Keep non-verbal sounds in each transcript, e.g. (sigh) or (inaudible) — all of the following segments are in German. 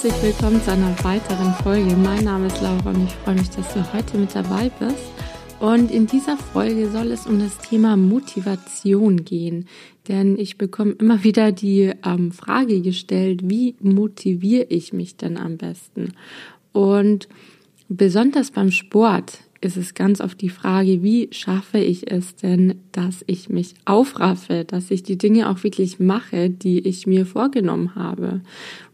Herzlich willkommen zu einer weiteren Folge. Mein Name ist Laura und ich freue mich, dass du heute mit dabei bist. Und in dieser Folge soll es um das Thema Motivation gehen. Denn ich bekomme immer wieder die ähm, Frage gestellt, wie motiviere ich mich denn am besten? Und besonders beim Sport ist es ganz oft die Frage, wie schaffe ich es denn, dass ich mich aufraffe, dass ich die Dinge auch wirklich mache, die ich mir vorgenommen habe.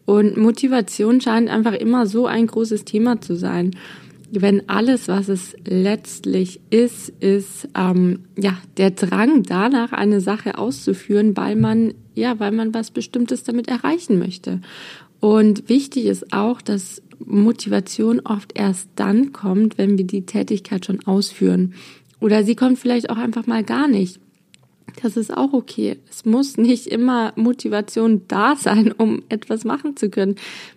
Und Motivation scheint einfach immer so ein großes Thema zu sein. Wenn alles, was es letztlich ist, ist ähm, ja der Drang danach, eine Sache auszuführen, weil man ja, weil man was Bestimmtes damit erreichen möchte. Und wichtig ist auch, dass Motivation oft erst dann kommt, wenn wir die Tätigkeit schon ausführen. Oder sie kommt vielleicht auch einfach mal gar nicht. Das ist auch okay. Es muss nicht immer Motivation da sein, um etwas machen zu können.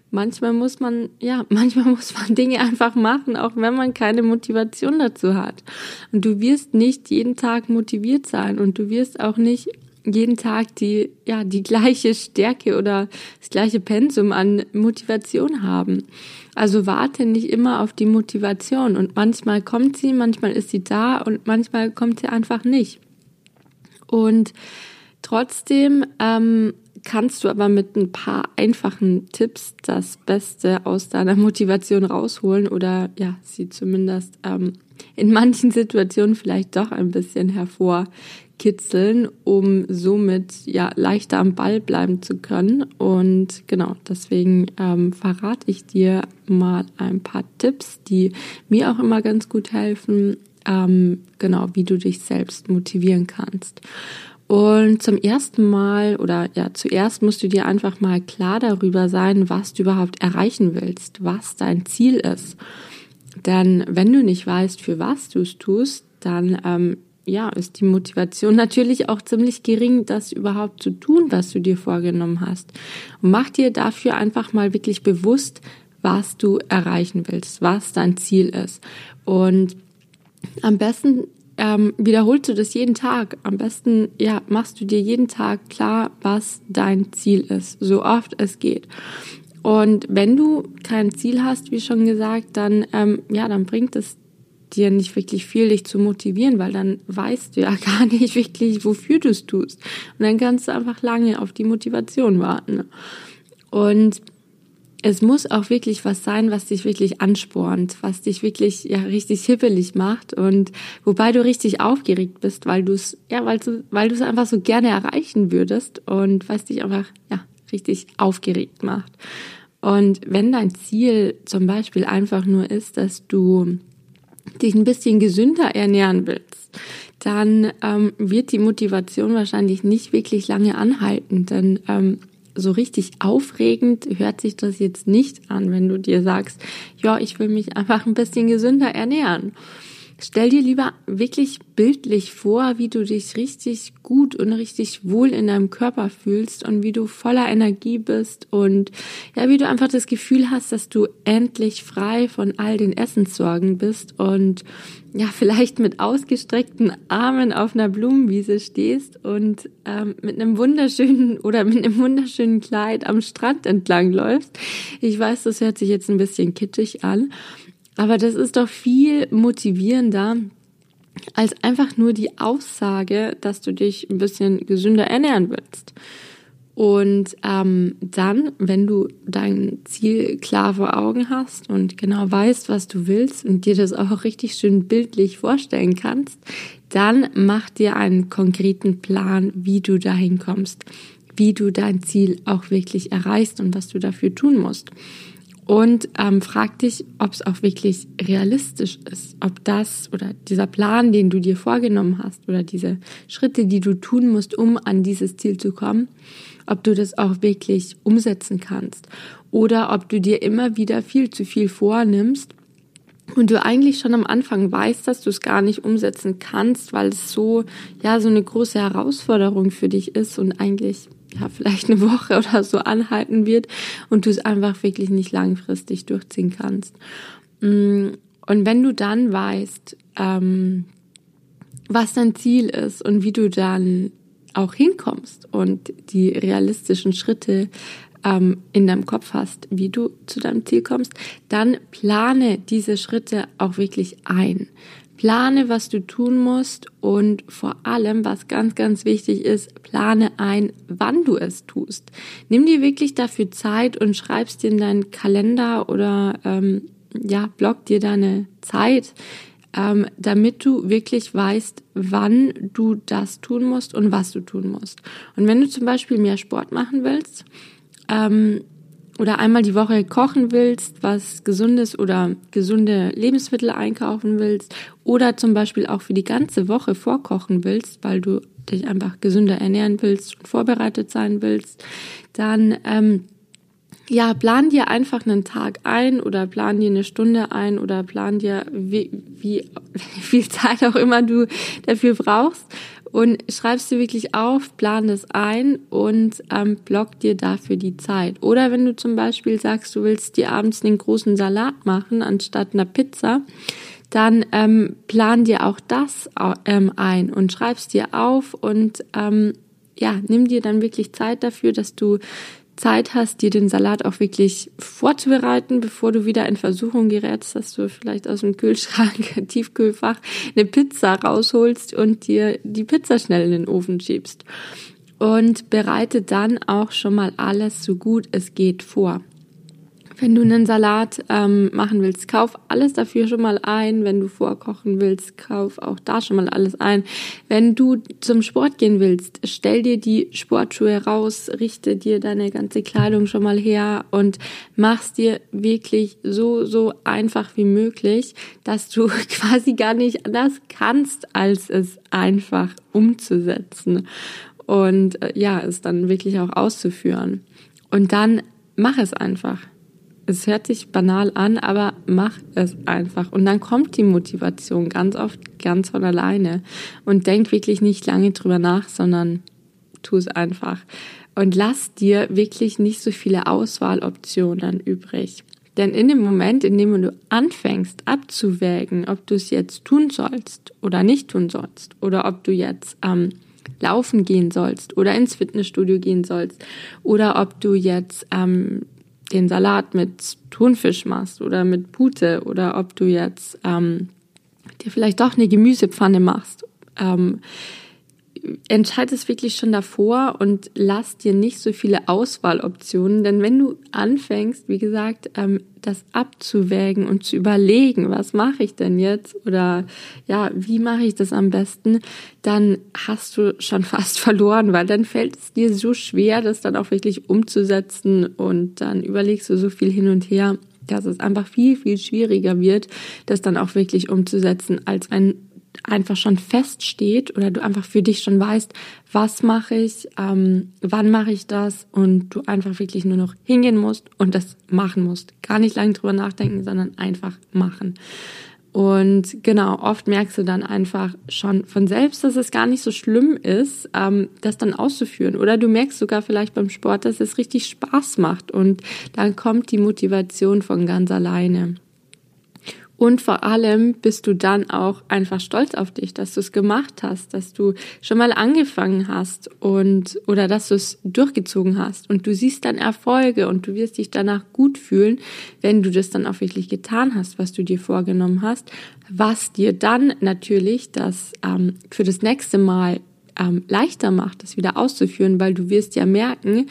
Manchmal muss man, ja, (laughs) manchmal muss man Dinge einfach machen, auch wenn man keine Motivation dazu hat. Und du wirst nicht jeden Tag motiviert sein und du wirst auch nicht jeden Tag die, ja, die gleiche Stärke oder das gleiche Pensum an Motivation haben. Also warte nicht immer auf die Motivation und manchmal kommt sie, manchmal ist sie da und manchmal kommt sie einfach nicht. Und trotzdem ähm, kannst du aber mit ein paar einfachen Tipps das Beste aus deiner Motivation rausholen oder ja, sie zumindest ähm, in manchen Situationen vielleicht doch ein bisschen hervorkitzeln, um somit ja leichter am Ball bleiben zu können. Und genau, deswegen ähm, verrate ich dir mal ein paar Tipps, die mir auch immer ganz gut helfen, ähm, genau, wie du dich selbst motivieren kannst. Und zum ersten Mal oder ja, zuerst musst du dir einfach mal klar darüber sein, was du überhaupt erreichen willst, was dein Ziel ist. Denn wenn du nicht weißt, für was du es tust, dann ähm, ja, ist die Motivation natürlich auch ziemlich gering, das überhaupt zu tun, was du dir vorgenommen hast. Und mach dir dafür einfach mal wirklich bewusst, was du erreichen willst, was dein Ziel ist. Und am besten ähm, wiederholst du das jeden Tag. Am besten, ja, machst du dir jeden Tag klar, was dein Ziel ist, so oft es geht. Und wenn du kein Ziel hast, wie schon gesagt, dann, ähm, ja, dann bringt es dir nicht wirklich viel, dich zu motivieren, weil dann weißt du ja (laughs) gar nicht wirklich, wofür du es tust. Und dann kannst du einfach lange auf die Motivation warten. Und es muss auch wirklich was sein, was dich wirklich anspornt, was dich wirklich ja richtig hippelig macht und wobei du richtig aufgeregt bist, weil du es ja, weil du weil du es einfach so gerne erreichen würdest und was dich einfach ja richtig aufgeregt macht. Und wenn dein Ziel zum Beispiel einfach nur ist, dass du dich ein bisschen gesünder ernähren willst, dann ähm, wird die Motivation wahrscheinlich nicht wirklich lange anhalten, denn ähm, so richtig aufregend hört sich das jetzt nicht an, wenn du dir sagst, ja, ich will mich einfach ein bisschen gesünder ernähren. Stell dir lieber wirklich bildlich vor, wie du dich richtig gut und richtig wohl in deinem Körper fühlst und wie du voller Energie bist und ja, wie du einfach das Gefühl hast, dass du endlich frei von all den Essenssorgen bist und ja, vielleicht mit ausgestreckten Armen auf einer Blumenwiese stehst und ähm, mit einem wunderschönen (laughs) oder mit einem wunderschönen Kleid am Strand entlang läufst. Ich weiß, das hört sich jetzt ein bisschen kitschig an, aber das ist doch viel motivierender als einfach nur die Aussage, dass du dich ein bisschen gesünder ernähren willst. Und ähm, dann, wenn du dein Ziel klar vor Augen hast und genau weißt, was du willst und dir das auch richtig schön bildlich vorstellen kannst, dann mach dir einen konkreten Plan, wie du dahin kommst, wie du dein Ziel auch wirklich erreichst und was du dafür tun musst und ähm, frag dich, ob es auch wirklich realistisch ist, ob das oder dieser Plan, den du dir vorgenommen hast oder diese Schritte, die du tun musst, um an dieses Ziel zu kommen, ob du das auch wirklich umsetzen kannst. Oder ob du dir immer wieder viel zu viel vornimmst und du eigentlich schon am Anfang weißt, dass du es gar nicht umsetzen kannst, weil es so ja so eine große Herausforderung für dich ist und eigentlich ja, vielleicht eine Woche oder so anhalten wird und du es einfach wirklich nicht langfristig durchziehen kannst. Mm, und wenn du dann weißt, ähm, was dein Ziel ist und wie du dann auch hinkommst und die realistischen Schritte ähm, in deinem Kopf hast, wie du zu deinem Ziel kommst, dann plane diese Schritte auch wirklich ein. Plane, was du tun musst und vor allem, was ganz, ganz wichtig ist, plane ein, wann du es tust. Nimm dir wirklich dafür Zeit und schreibst dir in deinen Kalender oder ähm, ja, block dir deine Zeit, ähm, damit du wirklich weißt, wann du das tun musst und was du tun musst. Und wenn du zum Beispiel mehr Sport machen willst, ähm, oder einmal die Woche kochen willst, was gesundes oder gesunde Lebensmittel einkaufen willst oder zum Beispiel auch für die ganze Woche vorkochen willst, weil du dich einfach gesünder ernähren willst und vorbereitet sein willst, dann ähm, ja, plan dir einfach einen Tag ein oder plan dir eine Stunde ein oder plan dir wie, wie, (laughs) wie viel Zeit auch immer du dafür brauchst und schreibst du wirklich auf, plan das ein und ähm, block dir dafür die Zeit. Oder wenn du zum Beispiel sagst, du willst dir abends einen großen Salat machen anstatt einer Pizza, dann ähm, plan dir auch das ähm, ein und schreibst dir auf und ähm, ja, nimm dir dann wirklich Zeit dafür, dass du Zeit hast, dir den Salat auch wirklich vorzubereiten, bevor du wieder in Versuchung gerätst, dass du vielleicht aus dem Kühlschrank, (laughs) Tiefkühlfach eine Pizza rausholst und dir die Pizza schnell in den Ofen schiebst. Und bereite dann auch schon mal alles so gut es geht vor. Wenn du einen Salat ähm, machen willst, kauf alles dafür schon mal ein. Wenn du vorkochen willst, kauf auch da schon mal alles ein. Wenn du zum Sport gehen willst, stell dir die Sportschuhe raus, richte dir deine ganze Kleidung schon mal her und mach's dir wirklich so, so einfach wie möglich, dass du (laughs) quasi gar nicht anders kannst, als es einfach umzusetzen und äh, ja, es dann wirklich auch auszuführen. Und dann mach es einfach. Es hört sich banal an, aber mach es einfach. Und dann kommt die Motivation ganz oft ganz von alleine. Und denk wirklich nicht lange drüber nach, sondern tu es einfach. Und lass dir wirklich nicht so viele Auswahloptionen übrig. Denn in dem Moment, in dem du anfängst abzuwägen, ob du es jetzt tun sollst oder nicht tun sollst, oder ob du jetzt ähm, laufen gehen sollst oder ins Fitnessstudio gehen sollst, oder ob du jetzt ähm, den Salat mit Thunfisch machst oder mit Pute oder ob du jetzt ähm, dir vielleicht doch eine Gemüsepfanne machst. Ähm, entscheid es wirklich schon davor und lass dir nicht so viele Auswahloptionen, denn wenn du anfängst, wie gesagt, ähm, das abzuwägen und zu überlegen, was mache ich denn jetzt oder ja, wie mache ich das am besten, dann hast du schon (laughs) fast verloren, weil dann fällt es dir so schwer, das dann auch wirklich umzusetzen. Und dann überlegst du so viel hin und her dass es einfach viel, viel schwieriger wird, das dann auch wirklich umzusetzen, als ein einfach schon feststeht oder du einfach für dich schon weißt, was mache ich, ähm, wann mache ich das und du einfach wirklich nur noch hingehen musst und das machen musst. Gar nicht lange drüber nachdenken, sondern einfach machen. Und genau, oft merkst du dann einfach schon von selbst, dass es gar nicht so schlimm ist, ähm, das dann auszuführen. Oder du merkst sogar vielleicht beim Sport, dass es richtig Spaß macht und dann kommt die Motivation von ganz alleine. Und vor allem bist du dann auch einfach stolz auf dich, dass du es gemacht hast, dass du schon mal angefangen hast und oder dass du es durchgezogen hast. Und du siehst dann Erfolge und du wirst dich danach gut fühlen, wenn du das dann auch wirklich getan hast, was du dir vorgenommen hast, was dir dann natürlich das ähm, für das nächste Mal ähm, leichter macht, das wieder auszuführen, weil du wirst ja merken,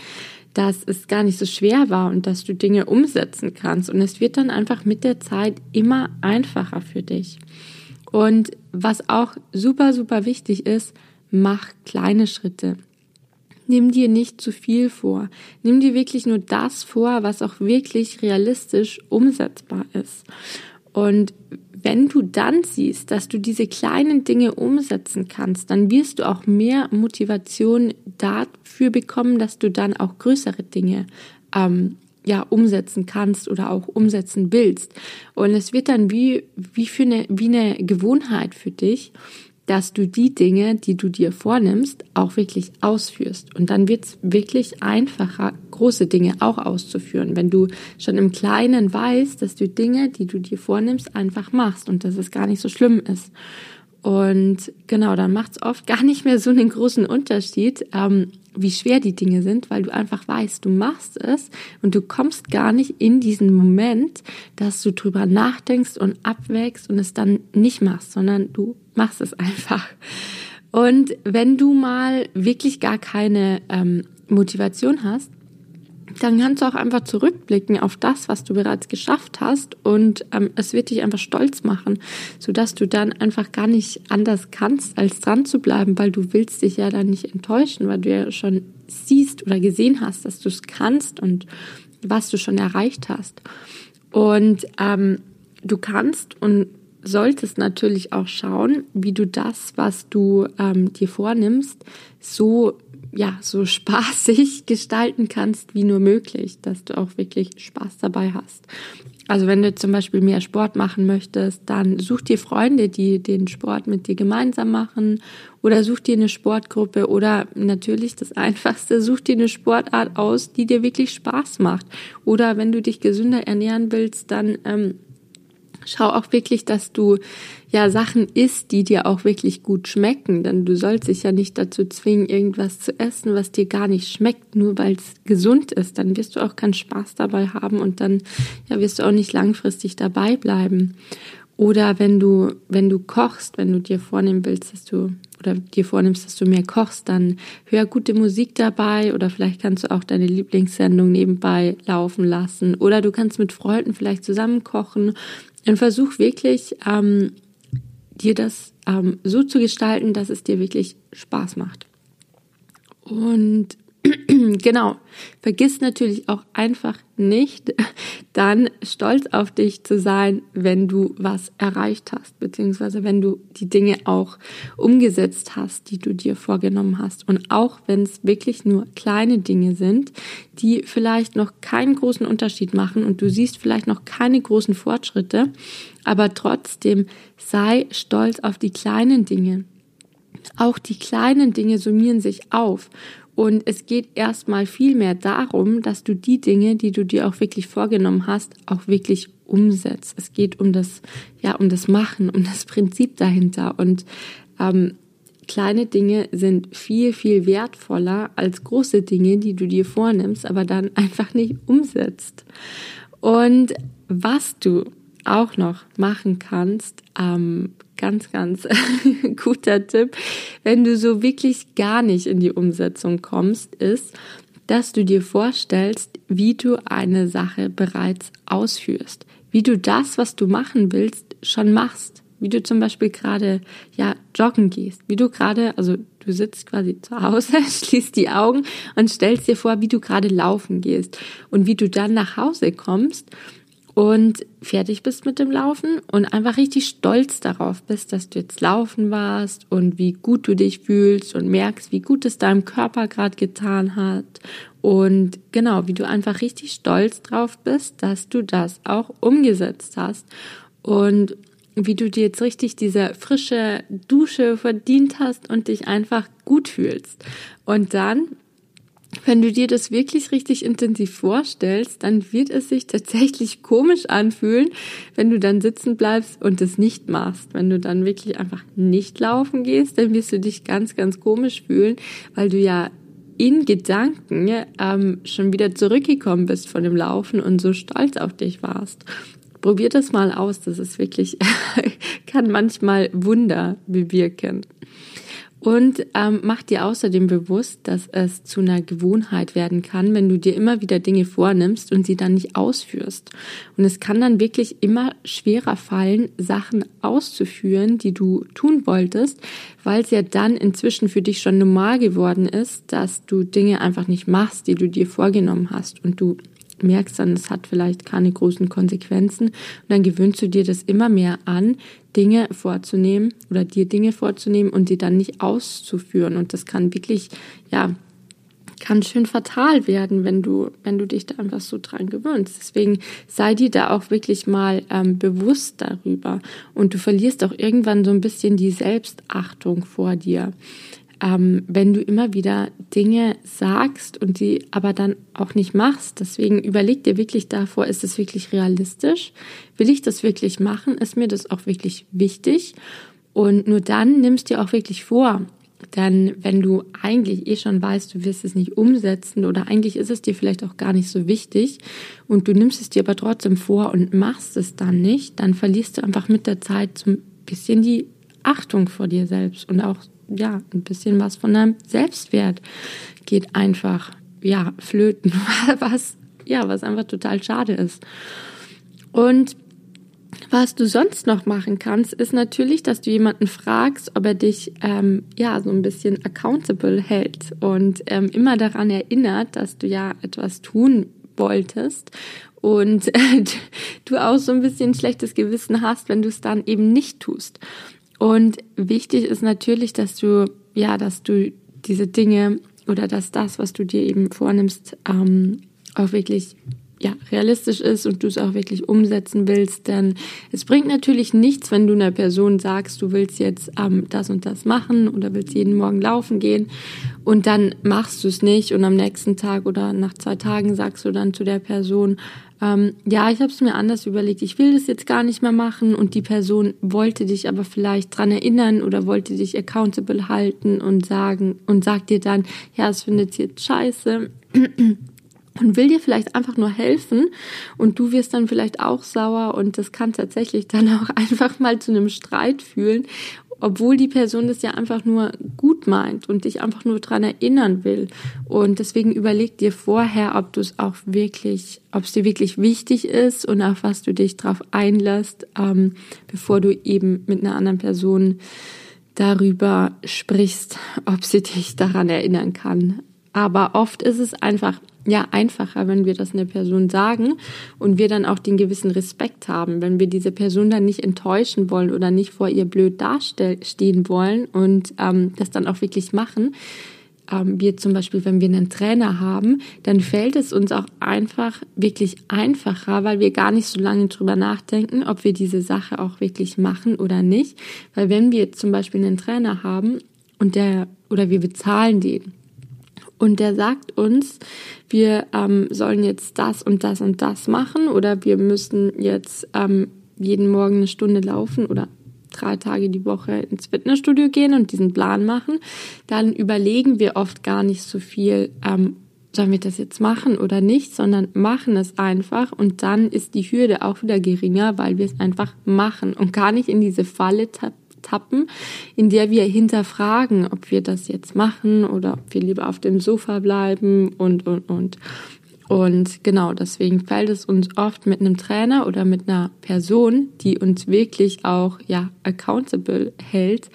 dass es gar nicht so schwer war und dass du Dinge umsetzen kannst. Und es wird dann einfach mit der Zeit immer einfacher für dich. Und was auch super, super wichtig ist, mach kleine Schritte. Nimm dir nicht zu viel vor. Nimm dir wirklich nur das vor, was auch wirklich realistisch umsetzbar ist. Und wenn du dann siehst, dass du diese kleinen Dinge umsetzen kannst, dann wirst du auch mehr Motivation dafür bekommen, dass du dann auch größere Dinge ähm, ja umsetzen kannst oder auch umsetzen willst. Und es wird dann wie wie für eine wie eine Gewohnheit für dich dass du die Dinge, die du dir vornimmst, auch wirklich ausführst. Und dann wird es wirklich einfacher, große Dinge auch auszuführen, wenn du schon im Kleinen weißt, dass du Dinge, die du dir vornimmst, einfach machst und dass es gar nicht so schlimm ist. Und genau, dann macht es oft (laughs) gar nicht mehr so einen großen Unterschied, ähm, wie schwer die Dinge sind, weil du einfach weißt, du machst es und du kommst gar nicht in diesen Moment, dass du drüber nachdenkst und abwägst und es dann nicht machst, sondern du machst es (laughs) einfach. Und wenn du mal wirklich gar keine ähm, Motivation hast, dann kannst du auch einfach zurückblicken auf das, was du bereits geschafft hast und ähm, es wird dich einfach stolz machen, sodass du dann einfach gar nicht anders kannst, als dran zu bleiben, weil du willst dich ja dann nicht enttäuschen, weil du ja schon siehst oder gesehen hast, dass du es kannst und was du schon erreicht hast. Und ähm, du kannst und solltest natürlich auch schauen, wie du das, was du ähm, dir vornimmst, so ja, so spaßig (laughs) gestalten kannst wie nur möglich, dass du auch wirklich Spaß dabei hast. Also wenn du zum Beispiel mehr Sport machen möchtest, dann such dir Freunde, die den Sport mit dir gemeinsam machen oder such dir eine Sportgruppe oder natürlich das (laughs) Einfachste, such dir eine Sportart aus, die dir wirklich Spaß macht. Oder wenn du dich gesünder ernähren willst, dann ähm, Schau auch wirklich, dass du ja Sachen isst, die dir auch wirklich gut schmecken, denn du sollst dich ja nicht dazu zwingen, irgendwas zu essen, was dir gar nicht schmeckt, nur weil es gesund ist. Dann wirst du auch keinen Spaß dabei haben und dann ja wirst du auch nicht langfristig dabei bleiben. Oder wenn du, wenn du kochst, wenn du dir vornehmen willst, dass du oder dir vornimmst, dass du mehr kochst, dann hör gute Musik dabei oder vielleicht kannst du auch deine Lieblingssendung nebenbei laufen lassen oder du kannst mit Freunden vielleicht zusammen kochen und versuch wirklich, ähm, dir das ähm, so zu gestalten, dass es dir wirklich Spaß macht. Und (clears throat) genau, vergiss natürlich auch einfach nicht, (laughs) dann stolz auf dich zu sein, wenn du was erreicht hast, beziehungsweise wenn du die Dinge auch umgesetzt hast, die du dir vorgenommen hast. Und auch wenn es wirklich nur kleine Dinge sind, die vielleicht noch keinen großen Unterschied machen und du siehst vielleicht noch keine großen Fortschritte, aber trotzdem sei stolz auf die kleinen Dinge. Auch die kleinen Dinge summieren sich auf und es geht erstmal viel mehr darum, dass du die Dinge, die du dir auch wirklich vorgenommen hast, auch wirklich umsetzt. Es geht um das, ja, um das Machen, um das Prinzip dahinter. Und ähm, kleine Dinge sind viel, viel wertvoller als große Dinge, die du dir vornimmst, aber dann (laughs) einfach nicht umsetzt. Und was du auch noch machen kannst, ähm, ganz, ganz (laughs) guter Tipp, wenn du so wirklich gar nicht in die Umsetzung kommst, ist, dass du dir vorstellst, wie du eine Sache bereits ausführst, wie du das, was du machen willst, schon machst, wie du zum Beispiel gerade ja joggen gehst, wie du gerade, also du sitzt quasi zu Hause, (laughs) schließt die Augen und stellst dir vor, wie du gerade laufen gehst. Und wie du dann nach Hause kommst und fertig bist mit dem Laufen und einfach richtig stolz darauf bist, dass du jetzt laufen warst und wie gut du dich fühlst und merkst, wie gut es deinem Körper gerade getan hat und genau, wie du einfach richtig stolz drauf bist, dass du das auch umgesetzt hast und wie du dir jetzt richtig diese frische Dusche verdient hast und dich einfach gut fühlst. Und dann wenn du dir das wirklich richtig intensiv vorstellst, dann wird es sich tatsächlich komisch anfühlen, wenn du dann sitzen bleibst und es nicht machst. Wenn du dann wirklich einfach nicht laufen gehst, dann wirst du dich ganz, ganz komisch fühlen, weil du ja in Gedanken ähm, schon wieder zurückgekommen bist von dem Laufen und so stolz auf dich warst. Probier das mal aus, das ist wirklich, (laughs) kann manchmal Wunder bewirken. Und ähm, mach dir außerdem bewusst, dass es zu einer Gewohnheit werden kann, wenn du dir immer wieder Dinge vornimmst und sie dann nicht ausführst. Und es kann dann wirklich immer schwerer fallen, Sachen auszuführen, die du tun wolltest, weil es ja dann inzwischen für dich schon normal geworden ist, dass du Dinge einfach nicht machst, die du dir vorgenommen hast und du merkst dann, es hat vielleicht keine großen Konsequenzen. Und dann gewöhnst du dir das immer mehr an, Dinge vorzunehmen oder dir Dinge vorzunehmen und die dann nicht auszuführen. Und das kann wirklich, ja, kann schön fatal werden, wenn du, wenn du dich da einfach so dran gewöhnst. Deswegen sei dir da auch wirklich mal ähm, bewusst darüber. Und du verlierst auch irgendwann so ein bisschen die Selbstachtung vor dir ähm, wenn du immer wieder Dinge sagst und die aber dann auch nicht machst. Deswegen überleg dir wirklich davor, ist es wirklich realistisch? Will ich das wirklich machen? Ist mir das auch wirklich wichtig? Und nur dann nimmst dir auch wirklich vor, Denn wenn du eigentlich eh schon weißt, du wirst es nicht umsetzen oder eigentlich ist es dir vielleicht auch gar nicht so wichtig und du nimmst es dir aber trotzdem vor und machst es dann nicht, dann verlierst du einfach mit der Zeit so ein bisschen die Achtung vor dir selbst und auch ja, ein bisschen was von deinem Selbstwert geht einfach ja, flöten, (laughs) was ja, was einfach total schade ist. Und was du sonst noch machen kannst, ist natürlich, dass du jemanden fragst, ob er dich ähm, ja so ein bisschen accountable hält und ähm, immer daran erinnert, dass du ja etwas tun wolltest und äh, (laughs) du auch so ein bisschen schlechtes Gewissen hast, wenn du es dann eben nicht tust. Und wichtig ist natürlich, dass du ja, dass du diese Dinge oder dass das, was du dir eben vornimmst, ähm, auch wirklich ja, realistisch ist und du es auch wirklich umsetzen willst. Denn es bringt natürlich nichts, wenn du einer Person sagst, du willst jetzt ähm, das und das machen oder willst jeden Morgen laufen gehen und dann machst du es nicht und am nächsten Tag oder nach zwei Tagen sagst du dann zu der Person, ähm, ja, ich habe es mir anders überlegt, ich will das jetzt gar nicht mehr machen und die Person wollte dich aber vielleicht dran erinnern oder wollte dich accountable halten und sagen und sagt dir dann, ja, es findet jetzt scheiße und will dir vielleicht einfach nur helfen und du wirst dann vielleicht auch sauer und das kann tatsächlich (laughs) dann auch einfach mal zu einem Streit fühlen, obwohl die Person das ja einfach nur gut meint und dich einfach nur dran erinnern will. Und deswegen überleg dir vorher, ob du es auch wirklich, ob es dir wirklich wichtig ist und auf was du dich drauf einlässt, ähm, bevor du eben mit einer anderen Person darüber sprichst, ob sie dich daran erinnern kann. Aber oft ist es einfach ja einfacher, wenn wir das einer Person sagen und wir dann auch den gewissen Respekt haben, wenn wir diese Person dann nicht enttäuschen wollen oder nicht vor ihr blöd dastehen wollen und ähm, das dann auch wirklich machen. Ähm, wir zum Beispiel, wenn wir einen Trainer haben, dann fällt es uns auch einfach wirklich einfacher, weil wir gar nicht so lange drüber nachdenken, ob wir diese Sache auch wirklich machen oder nicht. Weil wenn wir zum Beispiel einen Trainer haben und der oder wir bezahlen den und der sagt uns, wir ähm, sollen jetzt das und das und das machen oder wir müssen jetzt ähm, jeden Morgen eine Stunde laufen oder drei Tage die Woche ins Fitnessstudio gehen und diesen Plan machen, dann überlegen wir oft gar nicht so viel, ähm, sollen wir das jetzt machen oder nicht, sondern machen es einfach. Und dann ist die Hürde auch wieder geringer, weil wir es einfach machen und gar nicht in diese Falle tappen tappen, in der wir hinterfragen, ob wir das jetzt machen oder ob wir lieber auf dem Sofa bleiben und, und, und. Und genau, deswegen fällt es uns oft mit einem Trainer oder mit einer Person, die uns wirklich auch ja accountable hält,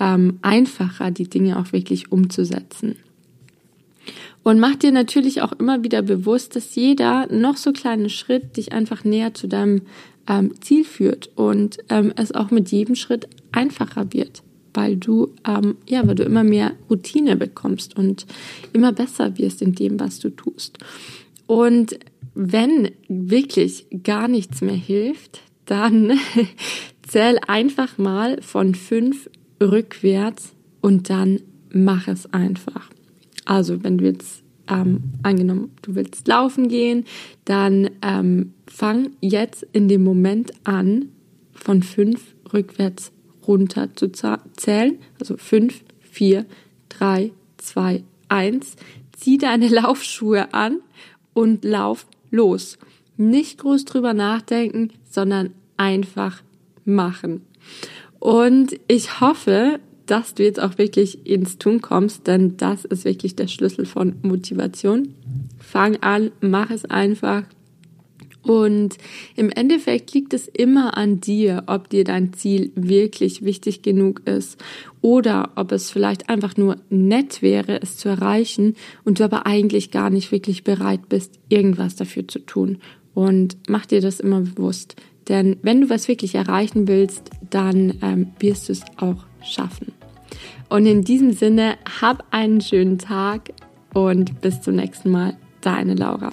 ähm, einfacher, die Dinge auch wirklich umzusetzen. Und mach dir natürlich auch immer wieder bewusst, dass jeder noch so kleine Schritt dich einfach näher zu deinem ähm, Ziel führt und ähm, es auch mit jedem Schritt einfacher wird, weil du ähm, ja, weil du immer mehr Routine bekommst und immer besser wirst in dem, was du tust. Und wenn wirklich gar nichts mehr hilft, dann (laughs) zähl einfach mal von fünf rückwärts und dann mach es einfach. Also wenn du jetzt ähm, angenommen, du willst laufen gehen, dann ähm, fang jetzt in dem Moment an, von fünf rückwärts runter zu zählen. Also fünf, vier, drei, zwei, eins. Zieh deine (laughs) Laufschuhe an und lauf los. Nicht groß drüber nachdenken, sondern einfach machen. Und ich hoffe, dass du jetzt auch wirklich ins Tun kommst, denn das ist wirklich der Schlüssel von Motivation. Fang an, mach es einfach. Und im Endeffekt liegt es immer an dir, ob dir dein Ziel wirklich wichtig genug ist oder ob es vielleicht einfach nur nett wäre, es zu erreichen und du aber eigentlich gar nicht wirklich bereit bist, irgendwas dafür zu tun. Und mach dir das immer bewusst. Denn wenn du was wirklich erreichen willst, dann ähm, wirst du es auch schaffen. Und in diesem Sinne, hab einen schönen Tag und bis zum nächsten Mal. Deine Laura.